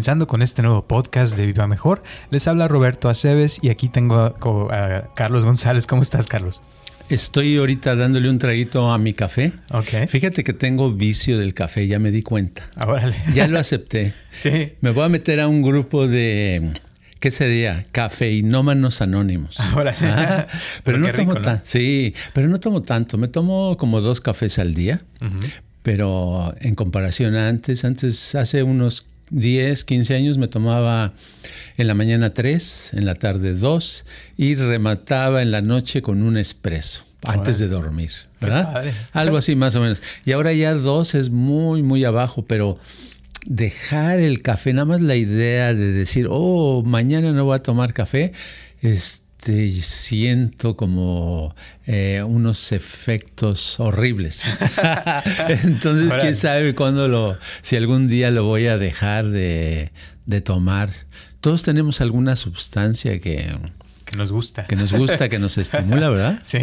comenzando con este nuevo podcast de Viva Mejor. Les habla Roberto Aceves y aquí tengo a, Carlos González. ¿Cómo estás, Carlos? Estoy ahorita dándole un traguito a mi café. Ok. Fíjate que tengo vicio del café, ya me di cuenta. Órale. Ya lo acepté. sí. Me voy a meter a un grupo de ¿qué sería? Cafeinómanos anónimos. Órale. Ah, pero, no tomo tanto. Sí, pero no tomo tanto. Me tomo como dos cafés al día. Pero en comparación a antes, antes hace unos 10, 15 años me tomaba en la mañana 3, en la tarde 2 y remataba en la noche con un espresso antes de dormir, ¿verdad? Algo así más o menos. Y ahora ya dos es muy, muy abajo, pero dejar el café, nada más la idea de decir, oh, mañana no voy a tomar café, este, siento como eh, unos efectos horribles. Entonces, quién sabe cuándo lo, si algún día lo voy a dejar de, de tomar. Todos tenemos alguna sustancia que, que nos gusta. Que nos gusta, que nos estimula, ¿verdad? Sí,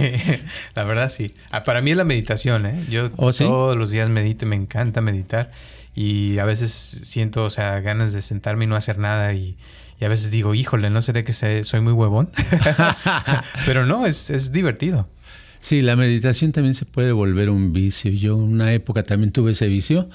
la verdad sí. Ah, para mí es la meditación, ¿eh? Yo ¿Oh, todos los días medito, me encanta meditar y a veces siento, o sea, ganas de sentarme y no hacer nada y, a veces digo, híjole, ¿no seré que soy muy huevón? Pero no, es, es divertido. Sí, la meditación también se puede volver un vicio. Yo en una época también tuve ese vicio.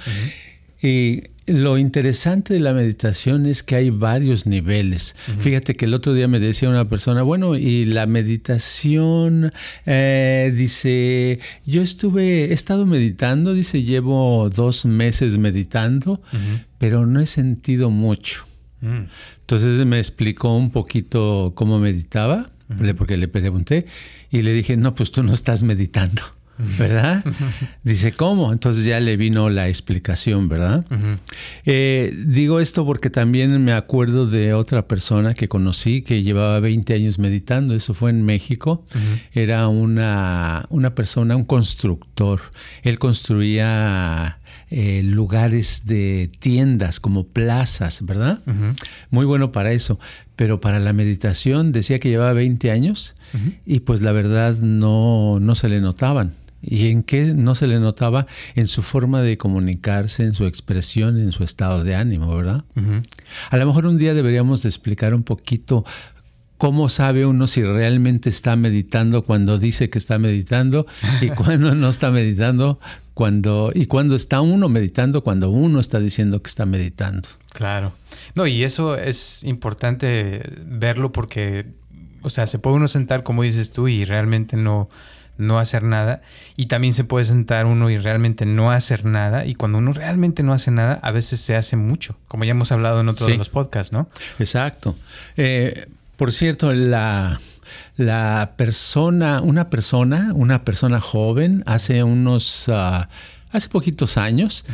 Y lo interesante de la meditación es que hay varios niveles. Fíjate que el otro día me decía una persona, bueno, y la meditación, eh, dice, yo estuve, he estado meditando, dice, llevo dos meses meditando, pero no he sentido mucho. Entonces me explicó un poquito cómo meditaba, porque le pregunté, y le dije, no, pues tú no estás meditando. ¿verdad? Dice, ¿cómo? Entonces ya le vino la explicación, ¿verdad? Eh, digo esto porque también me acuerdo de otra persona que conocí que llevaba 20 años meditando, eso fue en México, era una, una persona, un constructor, él construía... Eh, lugares de tiendas como plazas, ¿verdad? Muy bueno para eso, pero para la meditación decía que llevaba 20 años y pues la verdad no, no se le notaban. ¿Y en qué no se le notaba? En su forma de comunicarse, en su expresión, en su estado de ánimo, ¿verdad? A lo mejor un día deberíamos explicar un poquito cómo sabe uno si realmente está meditando cuando dice que está meditando y cuando no está meditando, cuando y cuando está uno meditando cuando uno está diciendo que está meditando. Claro. No, y eso es importante verlo porque o sea, se puede uno sentar como dices tú y realmente no no hacer nada. Y también se puede sentar uno y realmente no hacer nada. Y cuando uno realmente no hace nada, a veces se hace mucho, como ya hemos hablado en otros de los podcasts, ¿no? Exacto. Eh, por cierto, la, la persona, una persona, una persona joven, hace unos, ah, hace poquitos años,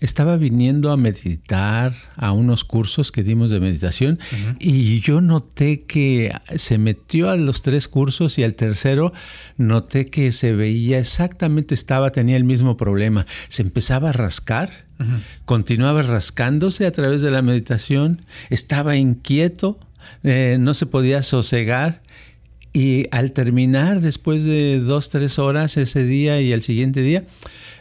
estaba viniendo a meditar a unos cursos que dimos de meditación y yo noté que se metió a los tres cursos y al tercero noté que se veía exactamente, estaba, tenía el mismo problema. Se empezaba a rascar, continuaba rascándose a través de la meditación, estaba inquieto, eh, no se podía sosegar. Y al terminar, después de dos, tres horas ese día y el siguiente día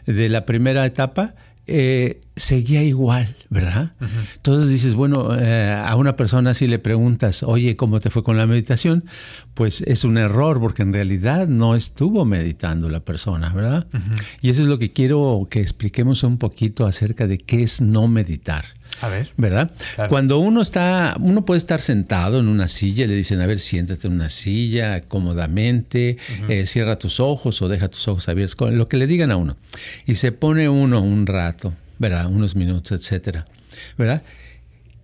de la primera etapa, eh, seguía igual, ¿verdad? Entonces dices, bueno, eh, a una persona si le preguntas, oye, ¿cómo te fue con la meditación? Pues es un error porque en realidad no estuvo meditando la persona, ¿verdad? Y eso es lo que quiero que expliquemos un poquito acerca de qué es no meditar. A ver. ¿Verdad? Cuando uno está, uno puede estar sentado en una silla, le dicen, a ver, siéntate en una silla cómodamente, eh, cierra tus ojos o deja tus ojos abiertos, lo que le digan a uno. Y se pone uno un rato, ¿verdad? Unos minutos, etcétera, ¿verdad?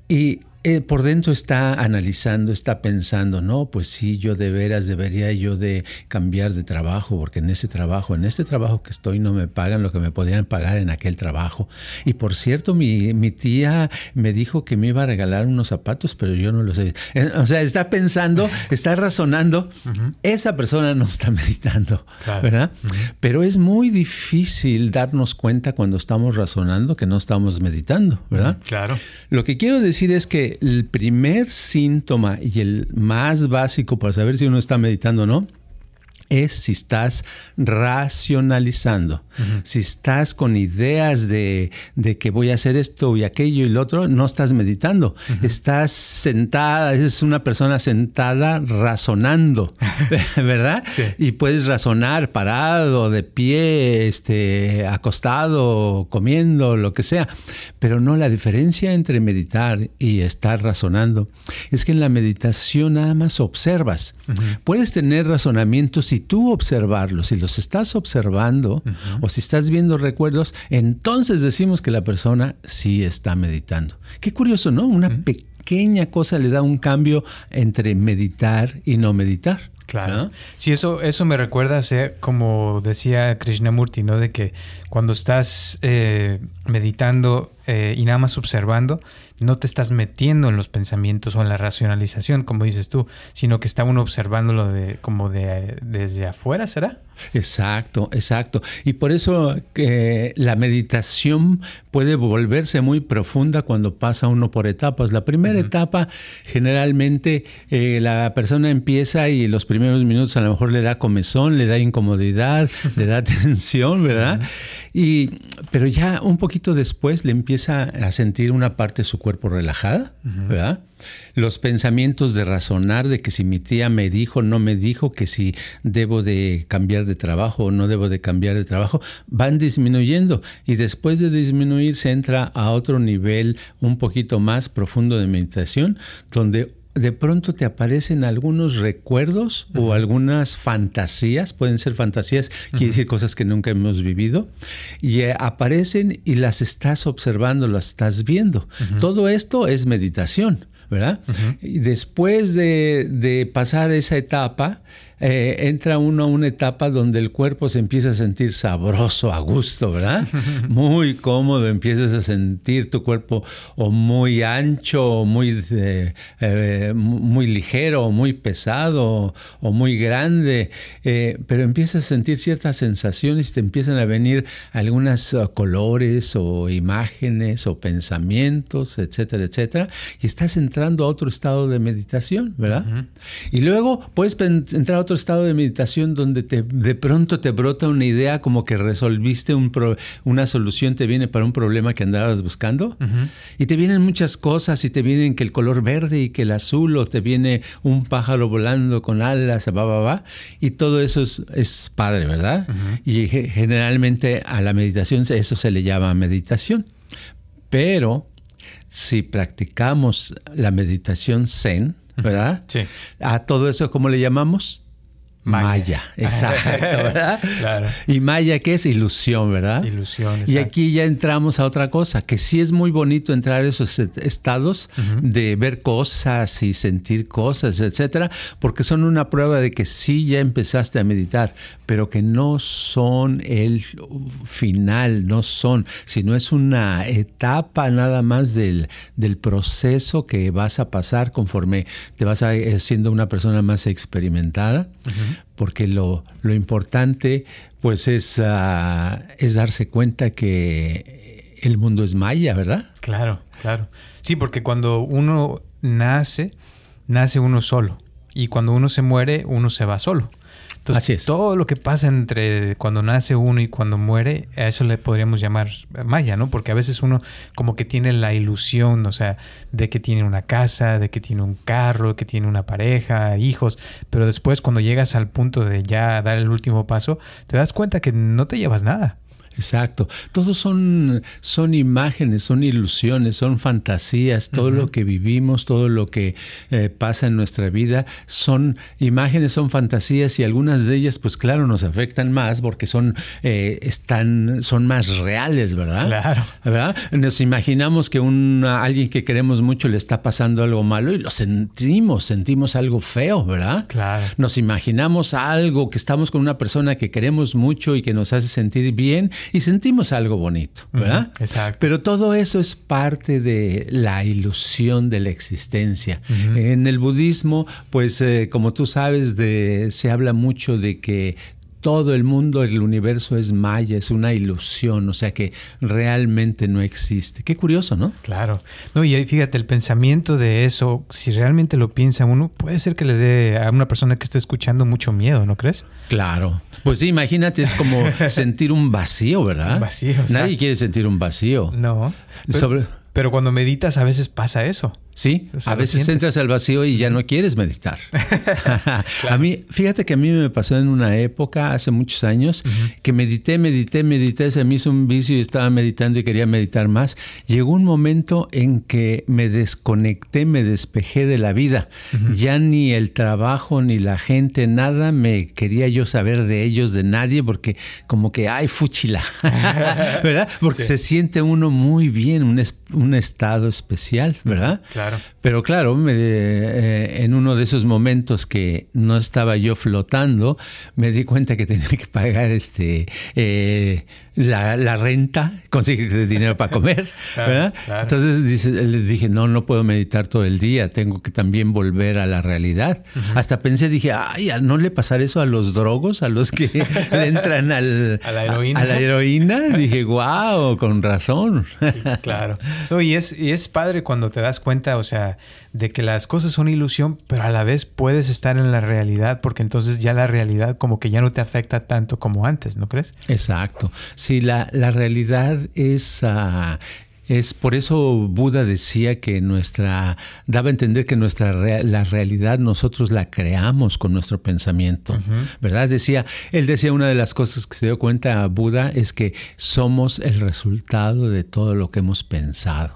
Y eh, por dentro está analizando, está pensando, no, pues sí, yo de veras debería yo de cambiar de trabajo, porque en ese trabajo, en este trabajo que estoy no me pagan lo que me podían pagar en aquel trabajo. Y por cierto, mi, mi tía me dijo que me iba a regalar unos zapatos, pero yo no los sé. Eh, o sea, está pensando, está razonando. Esa persona no está meditando, ¿verdad? Pero es muy difícil darnos cuenta cuando estamos razonando que no estamos meditando, ¿verdad? Claro. Lo que quiero decir es que el primer síntoma y el más básico para saber si uno está meditando o no es si estás racionalizando. Si estás con ideas de, que voy a hacer esto y aquello y lo otro, no estás meditando. Estás sentada, es una persona sentada razonando, ¿verdad? Y puedes razonar parado, de pie, este, acostado, comiendo, lo que sea. Pero no, la diferencia entre meditar y estar razonando es que en la meditación nada más observas. Puedes tener razonamientos y tú observarlos. Si los estás observando o si estás viendo recuerdos, entonces decimos que la persona sí está meditando. Qué curioso, ¿no? Una pequeña cosa le da un cambio entre meditar y no meditar. Claro. Sí, eso, eso me recuerda a ser, como decía Krishnamurti, ¿no? De que cuando estás eh, meditando eh, y nada más observando, no te estás metiendo en los pensamientos o en la racionalización, como dices tú, sino que está uno observándolo de, como de, desde afuera, ¿será? Exacto, exacto. Y por eso que la meditación puede volverse muy profunda cuando pasa uno por etapas. La primera etapa, generalmente eh, la persona empieza y los primeros minutos a lo mejor le da comezón, le da incomodidad, le da tensión, ¿verdad? Y, pero ya un poquito después le empieza a sentir una parte de su cuerpo relajada, ¿verdad? Los pensamientos de razonar de que si mi tía me dijo, no me dijo, que si debo de cambiar de trabajo o no debo de cambiar de trabajo, van disminuyendo y después de disminuir se entra a otro nivel un poquito más profundo de meditación, donde de pronto te aparecen algunos recuerdos o algunas fantasías, pueden ser fantasías, quiere decir cosas que nunca hemos vivido, y eh, aparecen y las estás observando, las estás viendo. Todo esto es meditación. ¿verdad? Y después de, de, pasar esa etapa, eh, entra uno a una etapa donde el cuerpo se empieza a sentir sabroso, a gusto, ¿verdad? Muy cómodo, empiezas a sentir tu cuerpo o muy ancho, o muy, eh, eh, muy ligero, o muy pesado, o muy grande, pero empiezas a sentir ciertas sensaciones, te empiezan a venir algunos uh, colores o imágenes o pensamientos, etcétera, etcétera, y estás entrando a otro estado de meditación, ¿verdad? Y luego puedes entrar a otro estado de meditación donde te, de pronto te brota una idea como que resolviste un una solución, te viene para un problema que andabas buscando y te vienen muchas cosas y te vienen que el color verde y que el azul o te viene un pájaro volando con alas, va, va, va, y todo eso es, padre, ¿verdad? Y generalmente a la meditación eso se le llama meditación. Pero si practicamos la meditación zen, ¿verdad? Sí. A todo eso, ¿cómo le llamamos? Maya, exacto, ¿verdad? claro. Y Maya, ¿qué es? Ilusión, ¿verdad? Ilusión. Y aquí ya entramos a otra cosa, que sí es muy bonito entrar a esos estados de ver cosas y sentir cosas, etcétera, porque son una prueba de que sí ya empezaste a meditar, pero que no son el final, no son, sino es una etapa nada más del, del proceso que vas a pasar conforme te vas a, siendo una persona más experimentada porque lo, importante pues es, ah, es darse cuenta que el mundo es maya, ¿verdad? Claro, claro. Sí, porque cuando uno nace, nace uno solo. Y cuando uno se muere, uno se va solo. Así es. todo lo que pasa entre cuando nace uno y cuando muere, a eso le podríamos llamar maya, ¿no? Porque a veces uno como que tiene la ilusión, o sea, de que tiene una casa, de que tiene un carro, que tiene una pareja, hijos, pero después cuando llegas al punto de ya dar el último paso, te das cuenta que no te llevas nada. Exacto. Todos son, son imágenes, son ilusiones, son fantasías. Todo lo que vivimos, todo lo que eh, pasa en nuestra vida son imágenes, son fantasías y algunas de ellas, pues claro, nos afectan más porque son, eh, están, son más reales, ¿verdad? Claro. ¿verdad? Nos imaginamos que un, alguien que queremos mucho le está pasando algo malo y lo sentimos, sentimos algo feo, ¿verdad? Claro. Nos imaginamos algo que estamos con una persona que queremos mucho y que nos hace sentir bien y sentimos algo bonito, ¿verdad? exacto. Pero todo eso es parte de la ilusión de la existencia. En el budismo, pues eh, como tú sabes, de, se habla mucho de que todo el mundo, el universo es maya, es una ilusión, o sea que realmente no existe. Qué curioso, ¿no? Claro. No, y fíjate, el pensamiento de eso, si realmente lo piensa uno, puede ser que le dé a una persona que esté escuchando mucho miedo, ¿no crees? Claro. Pues sí, imagínate, es como sentir un vacío, ¿verdad? Un vacío. Nadie quiere sentir un vacío. No. Sobre... pero cuando meditas a veces pasa eso. Sí, a veces entras al vacío y ya no quieres meditar. A mí, fíjate que a mí me pasó en una época, hace muchos años, que medité, medité, medité, se me hizo un vicio y estaba meditando y quería meditar más. Llegó un momento en que me desconecté, me despejé de la vida. Ya ni el trabajo, ni la gente, nada me quería yo saber de ellos, de nadie, porque como que, ay, fuchila, ¿verdad? Porque se siente uno muy bien, un, un estado especial, ¿verdad? Claro. Pero claro, me, eh, en uno de esos momentos que no estaba yo flotando, me di cuenta que tenía que pagar este eh, la, renta, conseguir dinero para comer, ¿verdad? Entonces le dije, no, no puedo meditar todo el día, tengo que también volver a la realidad. Hasta pensé, dije, ay, ¿no le pasar eso a los drogos, a los que entran al, a la heroína? A, la heroína. Dije, wow, con razón. claro. y, es, y es padre cuando te das cuenta, o sea, de que las cosas son ilusión, pero a la vez puedes estar en la realidad, porque entonces ya la realidad como que ya no te afecta tanto como antes, ¿no crees? Exacto. Sí, la, la realidad es, ah, es por eso Buda decía que nuestra, daba a entender que nuestra la realidad nosotros la creamos con nuestro pensamiento, ¿verdad? Decía, él decía una de las cosas que se dio cuenta a Buda es que somos el resultado de todo lo que hemos pensado.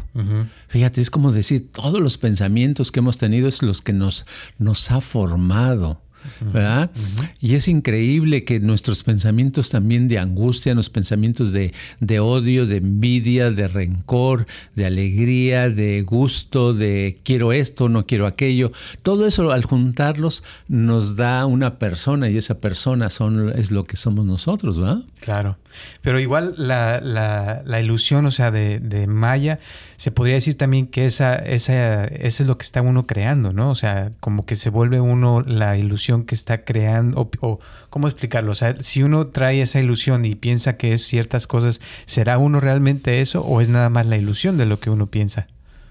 Fíjate, es como decir, todos los pensamientos que hemos tenido es los que nos, nos ha formado. ¿Verdad? Y es increíble que nuestros pensamientos también de angustia, los pensamientos de, de, odio, de envidia, de rencor, de alegría, de gusto, de quiero esto, no quiero aquello, todo eso al juntarlos nos da una persona y esa persona son, es lo que somos nosotros, ¿verdad? Claro, pero igual la, la, la ilusión, o sea, de, de Maya, se podría decir también que esa, esa, eso es lo que está uno creando, ¿no? O sea, como que se vuelve uno la ilusión que está creando, o, ¿cómo explicarlo? O sea, si uno trae esa ilusión y piensa que es ciertas cosas, ¿será uno realmente eso o es nada más la ilusión de lo que uno piensa?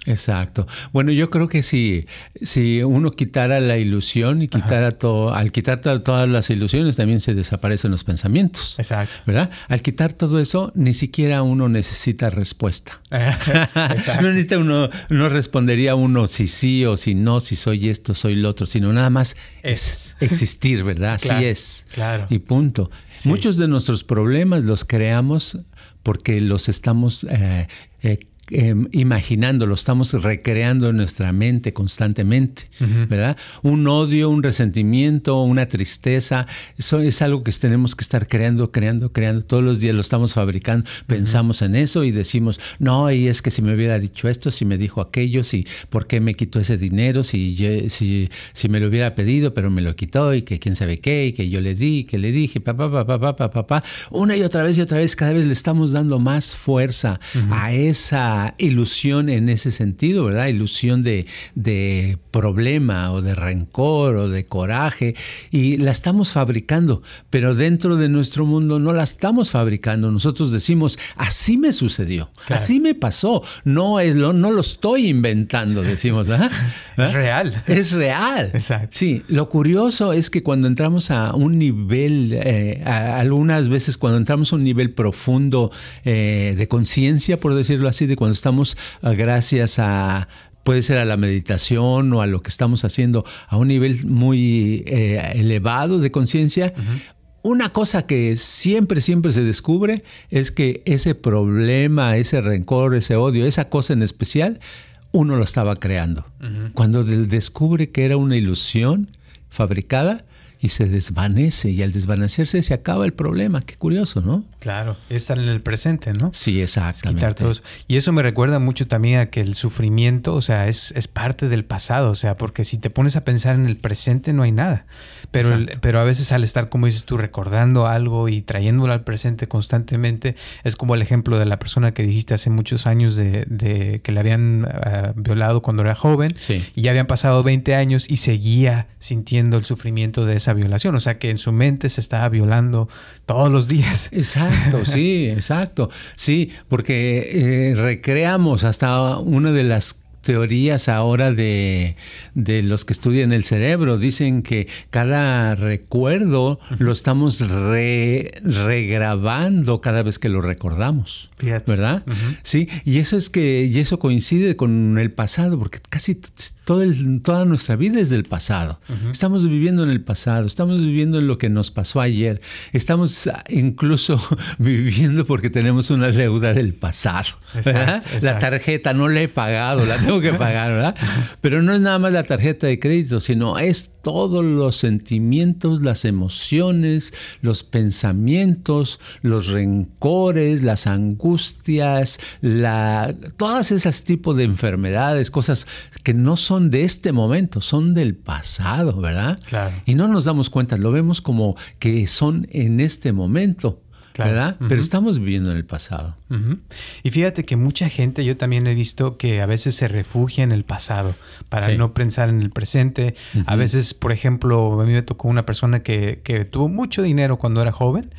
Exacto. Bueno, yo creo que si, si uno quitara la ilusión y quitara todo, al quitar todas las ilusiones también se desaparecen los pensamientos. Exacto. ¿Verdad? Al quitar todo eso, ni siquiera uno necesita respuesta. Exacto. no necesita uno, no respondería uno si sí o si no, si soy esto, soy lo otro, sino nada más es, existir, ¿verdad? Así es. Claro. Y punto. Muchos de nuestros problemas los creamos porque los estamos eh, eh, Em, imaginando, lo estamos recreando en nuestra mente constantemente, ¿verdad? Un odio, un resentimiento, una tristeza, eso es algo que tenemos que estar creando, creando, creando. Todos los días lo estamos fabricando, pensamos en eso y decimos, no, y es que si me hubiera dicho esto, si me dijo aquello, si, ¿por qué me quitó ese dinero? Si, si, si me lo hubiera pedido, pero me lo quitó y que quién sabe qué, y que yo le di, que le dije, papá, papá, papá, papá, una y otra vez y otra vez, cada vez le estamos dando más fuerza a esa ilusión en ese sentido, ¿verdad? Ilusión de, de problema o de rencor o de coraje y la estamos fabricando, pero dentro de nuestro mundo no la estamos fabricando. Nosotros decimos, así me sucedió, así me pasó, no, es lo, no lo estoy inventando, decimos, ¿verdad? Es real. Es real. Exacto. Sí, lo curioso es que cuando entramos a un nivel, eh, algunas veces cuando entramos a un nivel profundo eh, de conciencia, por decirlo así, de cuando estamos ah, gracias a puede ser a la meditación o a lo que estamos haciendo a un nivel muy eh, elevado de conciencia, Una cosa que siempre, siempre se descubre es que ese problema, ese rencor, ese odio, esa cosa en especial, uno lo estaba creando. Cuando descubre que era una ilusión fabricada, y se desvanece y al desvanecerse se acaba el problema. Qué curioso, ¿no? Claro, estar en el presente, ¿no? Sí, exactamente. Quitar todo Y eso me recuerda mucho también a que el sufrimiento, o sea, es, es parte del pasado, o sea, porque si te pones a pensar en el presente no hay nada. Pero, pero a veces al estar, como dices tú, recordando algo y trayéndolo al presente constantemente, es como el ejemplo de la persona que dijiste hace muchos años de, de que le habían ah, violado cuando era joven sí. y ya habían pasado 20 años y seguía sintiendo el sufrimiento de esa esa violación, o sea que en su mente se estaba violando todos los días. Exacto, sí, exacto. Sí, porque eh, recreamos hasta una de las teorías ahora de, de, los que estudian el cerebro. Dicen que cada recuerdo lo estamos regrabando cada vez que lo recordamos. ¿Verdad? Sí, y eso es que, y eso coincide con el pasado, porque casi todo toda nuestra vida es del pasado. Estamos viviendo en el pasado, estamos viviendo en lo que nos pasó ayer, estamos incluso viviendo porque tenemos una deuda del pasado. La tarjeta no la he pagado, la tengo que pagar, ¿verdad? Pero no es nada más la tarjeta de crédito, sino es todos los sentimientos, las emociones, los pensamientos, los rencores, las angustias, la, todas esas tipos de enfermedades, cosas que no son de este momento, son del pasado, ¿verdad? Claro. Y no nos damos cuenta, lo vemos como que son en este momento. ¿Verdad? Pero estamos viviendo en el pasado. Y fíjate que mucha gente, yo también he visto que a veces se refugia en el pasado para no pensar en el presente. A veces, por ejemplo, a mí me tocó una persona que, que tuvo mucho dinero cuando era joven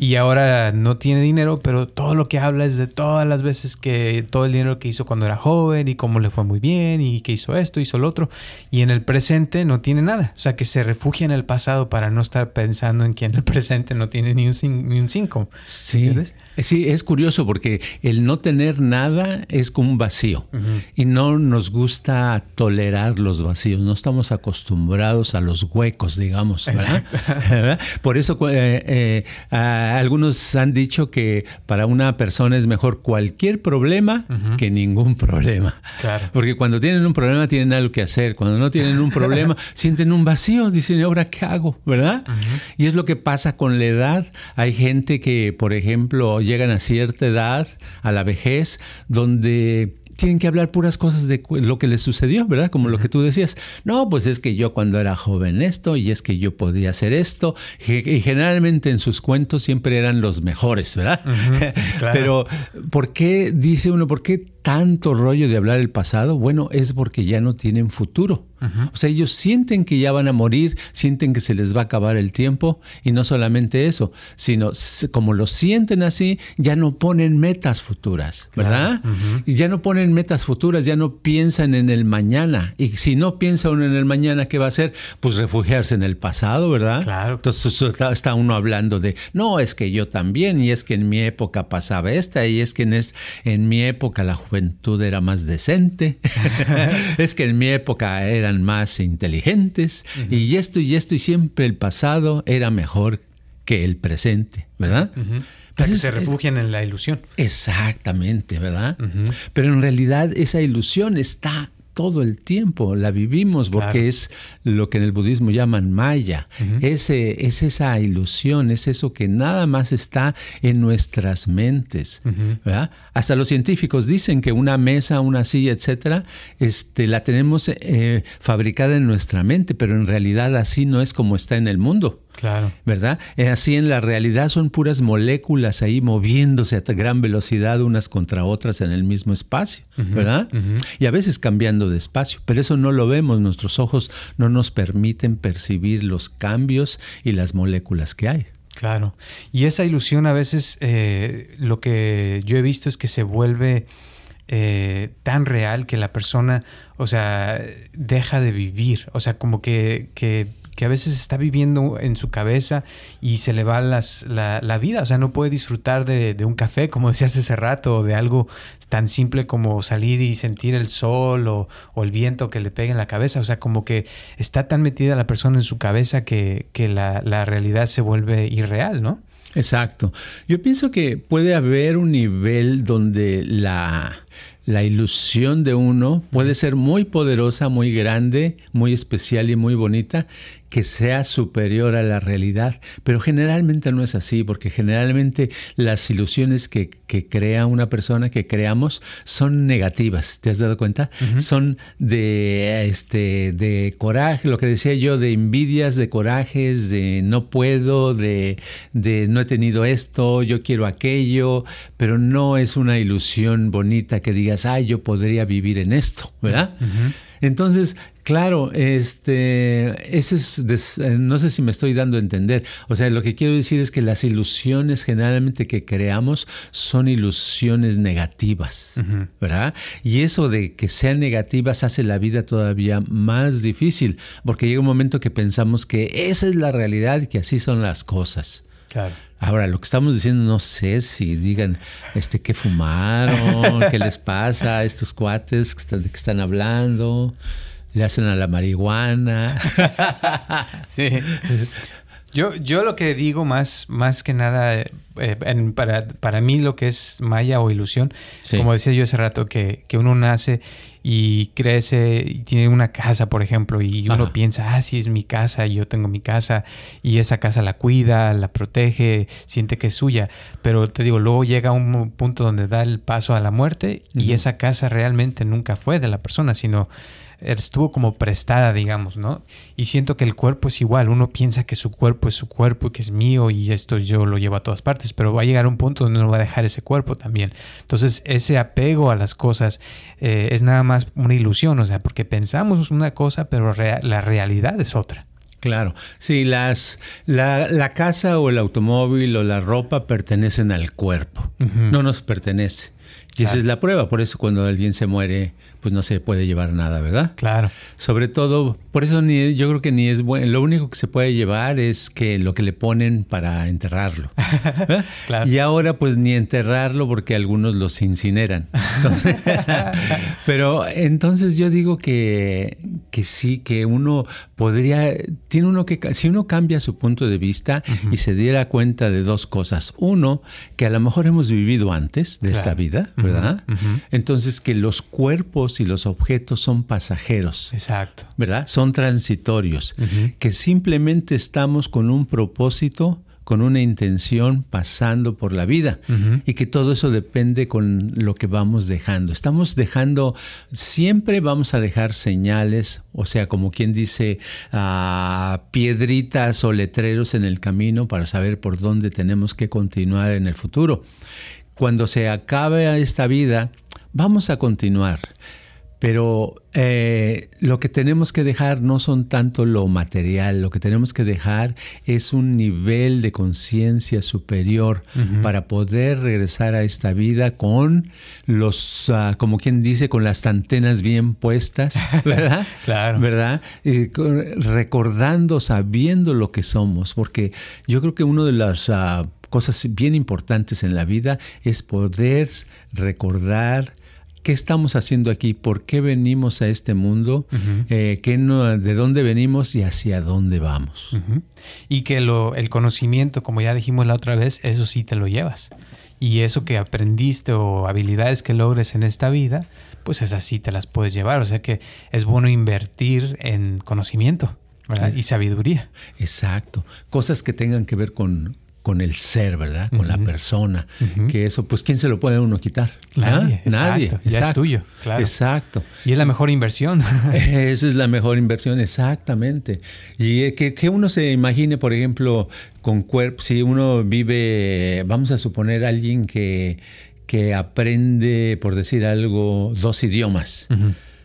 y ahora no tiene dinero, pero todo lo que habla es de todas las veces que todo el dinero que hizo cuando era joven y cómo le fue muy bien y que hizo esto, hizo lo otro. Y en el presente no tiene nada. O sea, que se refugia en el pasado para no estar pensando en que en el presente no tiene ni un, ni un cinco. Sí. Sí, es curioso porque el no tener nada es como un vacío y no nos gusta tolerar los vacíos, no estamos acostumbrados a los huecos, digamos. ¿verdad? Por eso eh, eh, algunos han dicho que para una persona es mejor cualquier problema que ningún problema. Claro. Porque cuando tienen un problema tienen algo que hacer, cuando no tienen un problema sienten un vacío, dicen, ahora qué hago? ¿Verdad? Y es lo que pasa con la edad. Hay gente que, por ejemplo, llegan a cierta edad, a la vejez, donde tienen que hablar puras cosas de lo que les sucedió, ¿verdad? Como lo que tú decías. No, pues es que yo cuando era joven esto y es que yo podía hacer esto. Y generalmente en sus cuentos siempre eran los mejores, ¿verdad? Pero ¿por qué, dice uno, por qué tanto rollo de hablar el pasado? Bueno, es porque ya no tienen futuro. O sea, ellos sienten que ya van a morir, sienten que se les va a acabar el tiempo y no solamente eso, sino como lo sienten así, ya no ponen metas futuras, ¿verdad? Y ya no ponen metas futuras, ya no piensan en el mañana. Y si no piensa uno en el mañana, ¿qué va a hacer? Pues refugiarse en el pasado, ¿verdad? Claro. Entonces está uno hablando de, no, es que yo también, y es que en mi época pasaba esta, y es que en, en mi época la juventud era más decente, es que en mi época eran más inteligentes, y esto y esto, y siempre el pasado era mejor que el presente, ¿verdad? que se refugian en la ilusión. Exactamente, ¿verdad? Pero en realidad esa ilusión está todo el tiempo, la vivimos porque es lo que en el budismo llaman maya. Ese, es esa ilusión, es eso que nada más está en nuestras mentes. Hasta los científicos dicen que una mesa, una silla, etcétera, este, la tenemos eh, fabricada en nuestra mente, pero en realidad así no es como está en el mundo. Claro. ¿Verdad? Eh, así en la realidad son puras moléculas ahí moviéndose a gran velocidad unas contra otras en el mismo espacio, ¿verdad? Y a veces cambiando de espacio, pero eso no lo vemos, nuestros ojos no nos permiten percibir los cambios y las moléculas que hay. Claro. Y esa ilusión a veces eh, lo que yo he visto es que se vuelve eh, tan real que la persona, o sea, deja de vivir. O sea, como que, que que a veces está viviendo en su cabeza y se le va las, la, vida. O sea, no puede disfrutar de, un café, como decías hace rato, o de algo tan simple como salir y sentir el sol o, el viento que le pegue en la cabeza. O sea, como que está tan metida la persona en su cabeza que, la, la realidad se vuelve irreal, ¿no? Exacto. Yo pienso que puede haber un nivel donde la, la ilusión de uno puede ser muy poderosa, muy grande, muy especial y muy bonita, que sea superior a la realidad. Pero generalmente no es así, porque generalmente las ilusiones que, crea una persona, que creamos, son negativas. ¿Te has dado cuenta? Son de, este, de coraje, lo que decía yo, de envidias, de corajes, de no puedo, de, de no he tenido esto, yo quiero aquello, pero no es una ilusión bonita que digas, ay, yo podría vivir en esto, ¿verdad? Entonces, claro, este, ese es, eh, no sé si me estoy dando a entender. O sea, lo que quiero decir es que las ilusiones generalmente que creamos son ilusiones negativas, ¿verdad? Y eso de que sean negativas hace la vida todavía más difícil, porque llega un momento que pensamos que esa es la realidad y que así son las cosas. Claro. Ahora, lo que estamos diciendo, no sé si digan este qué fumaron, qué les pasa a estos cuates que están, que están hablando, le hacen a la marihuana. sí. Yo, yo lo que digo más, más que nada, eh, para, para, mí lo que es maya o ilusión, como decía yo hace rato, que, que, uno nace y crece y tiene una casa, por ejemplo, y uno piensa, ah, sí, es mi casa, y yo tengo mi casa, y esa casa la cuida, la protege, siente que es suya. Pero te digo, luego llega un punto donde da el paso a la muerte y esa casa realmente nunca fue de la persona, sino estuvo como prestada, digamos, ¿no? Y siento que el cuerpo es igual, uno piensa que su cuerpo es su cuerpo y que es mío y esto yo lo llevo a todas partes, pero va a llegar un punto donde uno va a dejar ese cuerpo también. Entonces ese apego a las cosas eh, es nada más una ilusión, o sea, porque pensamos una cosa, pero la realidad es otra. Claro, sí, las, la, la, casa o el automóvil o la ropa pertenecen al cuerpo, no nos pertenece. Y esa es la prueba, por eso cuando alguien se muere, pues no se puede llevar nada, ¿verdad? Claro. Sobre todo, por eso ni, yo creo que ni es bueno, lo único que se puede llevar es que lo que le ponen para enterrarlo. claro. Y ahora pues ni enterrarlo porque algunos los incineran. pero entonces yo digo que, que sí, que uno podría, tiene uno que, si uno cambia su punto de vista y se diera cuenta de dos cosas. Uno, que a lo mejor hemos vivido antes de esta vida, ¿verdad? Entonces que los cuerpos y los objetos son pasajeros. Exacto. ¿Verdad? Son transitorios, que simplemente estamos con un propósito con una intención pasando por la vida y que todo eso depende con lo que vamos dejando. Estamos dejando, siempre vamos a dejar señales, o sea, como quien dice, ah, piedritas o letreros en el camino para saber por dónde tenemos que continuar en el futuro cuando se acabe esta vida, vamos a continuar. Pero eh, lo que tenemos que dejar no son tanto lo material, lo que tenemos que dejar es un nivel de conciencia superior para poder regresar a esta vida con los, ah, como quien dice, con las antenas bien puestas, ¿verdad? claro. ¿Verdad? recordando, sabiendo lo que somos, porque yo creo que uno de las... Ah, cosas bien importantes en la vida es poder recordar qué estamos haciendo aquí, por qué venimos a este mundo, eh, de dónde venimos y hacia dónde vamos. Y que lo, el conocimiento, como ya dijimos la otra vez, eso sí te lo llevas. Y eso que aprendiste o habilidades que logres en esta vida, pues esas sí te las puedes llevar. O sea que es bueno invertir en conocimiento. y sabiduría. Exacto. Cosas que tengan que ver con, con el ser, ¿verdad? Con la persona. Que eso, pues, ¿quién se lo puede uno quitar? Nadie. Nadie. Ya es tuyo. Claro. Exacto. Y es la mejor inversión. Esa es la mejor inversión, exactamente. Y eh, que, que uno se imagine, por ejemplo, con cuerpo, si uno vive, vamos a suponer alguien que, que aprende, por decir algo, dos idiomas.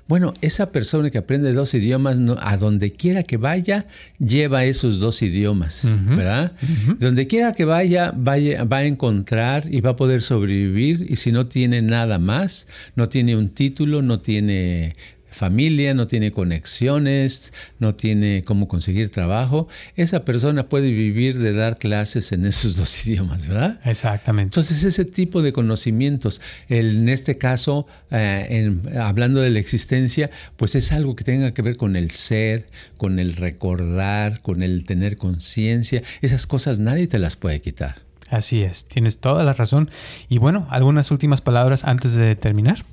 Bueno, esa persona que aprende dos idiomas, a donde quiera que vaya, lleva esos dos idiomas, ¿verdad? Donde quiera que vaya, vaya, va a encontrar y va a poder sobrevivir. Y si no tiene nada más, no tiene un título, no tiene familia, no tiene conexiones, no tiene cómo conseguir trabajo, esa persona puede vivir de dar clases en esos dos idiomas, ¿verdad? Exactamente. Entonces ese tipo de conocimientos, en este caso, eh, hablando de la existencia, pues es algo que tenga que ver con el ser, con el recordar, con el tener conciencia, esas cosas nadie te las puede quitar. Así es, tienes toda la razón. Y bueno, algunas últimas palabras antes de terminar.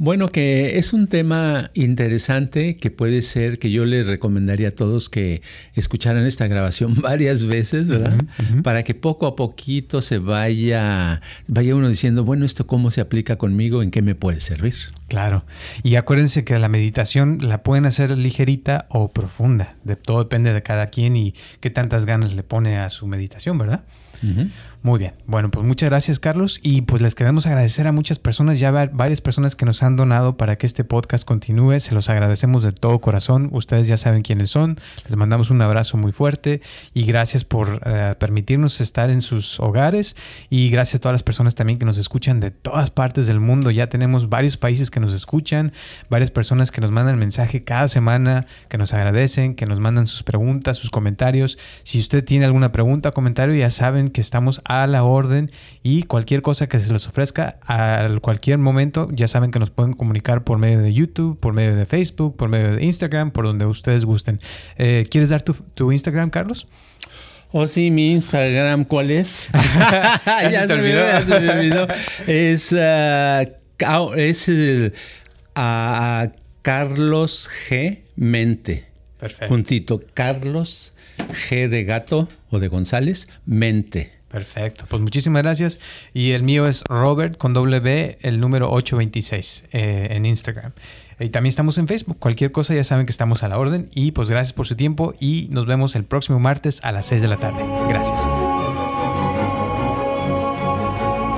Bueno, que es un tema interesante que puede ser que yo les recomendaría a todos que escucharan esta grabación varias veces, ¿verdad? Para que poco a poquito se vaya, vaya uno diciendo, bueno, esto cómo se aplica conmigo, en qué me puede servir. Claro. Y acuérdense que la meditación la pueden hacer ligerita o profunda. De todo depende de cada quien y qué tantas ganas le pone a su meditación, ¿verdad? Muy bien. Bueno, pues muchas gracias, Carlos. Y pues les queremos agradecer a muchas personas, ya varias personas que nos han donado para que este podcast continúe. Se los agradecemos de todo corazón. Ustedes ya saben quiénes son. Les mandamos un abrazo muy fuerte y gracias por eh, permitirnos estar en sus hogares. Y gracias a todas las personas también que nos escuchan de todas partes del mundo. Ya tenemos varios países que nos escuchan, varias personas que nos mandan mensaje cada semana, que nos agradecen, que nos mandan sus preguntas, sus comentarios. Si usted tiene alguna pregunta o comentario, ya saben que estamos a la orden y cualquier cosa que se les ofrezca a cualquier momento, ya saben que nos pueden comunicar por medio de YouTube, por medio de Facebook, por medio de Instagram, por donde ustedes gusten. Eh, ¿Quieres dar tu, Instagram, Carlos? Oh, sí, mi Instagram, ¿cuál es? ya, se, olvidó. Es, uh, es el, Carlos G. Mente. Perfecto. Puntito. Carlos G de gato o de González, Mente. Perfecto, pues muchísimas gracias. Y el mío es Robert con B, el número 826 eh, en Instagram. Y también estamos en Facebook. Cualquier cosa ya saben que estamos a la orden. Y pues gracias por su tiempo y nos vemos el próximo martes a las 6 de la tarde. Gracias.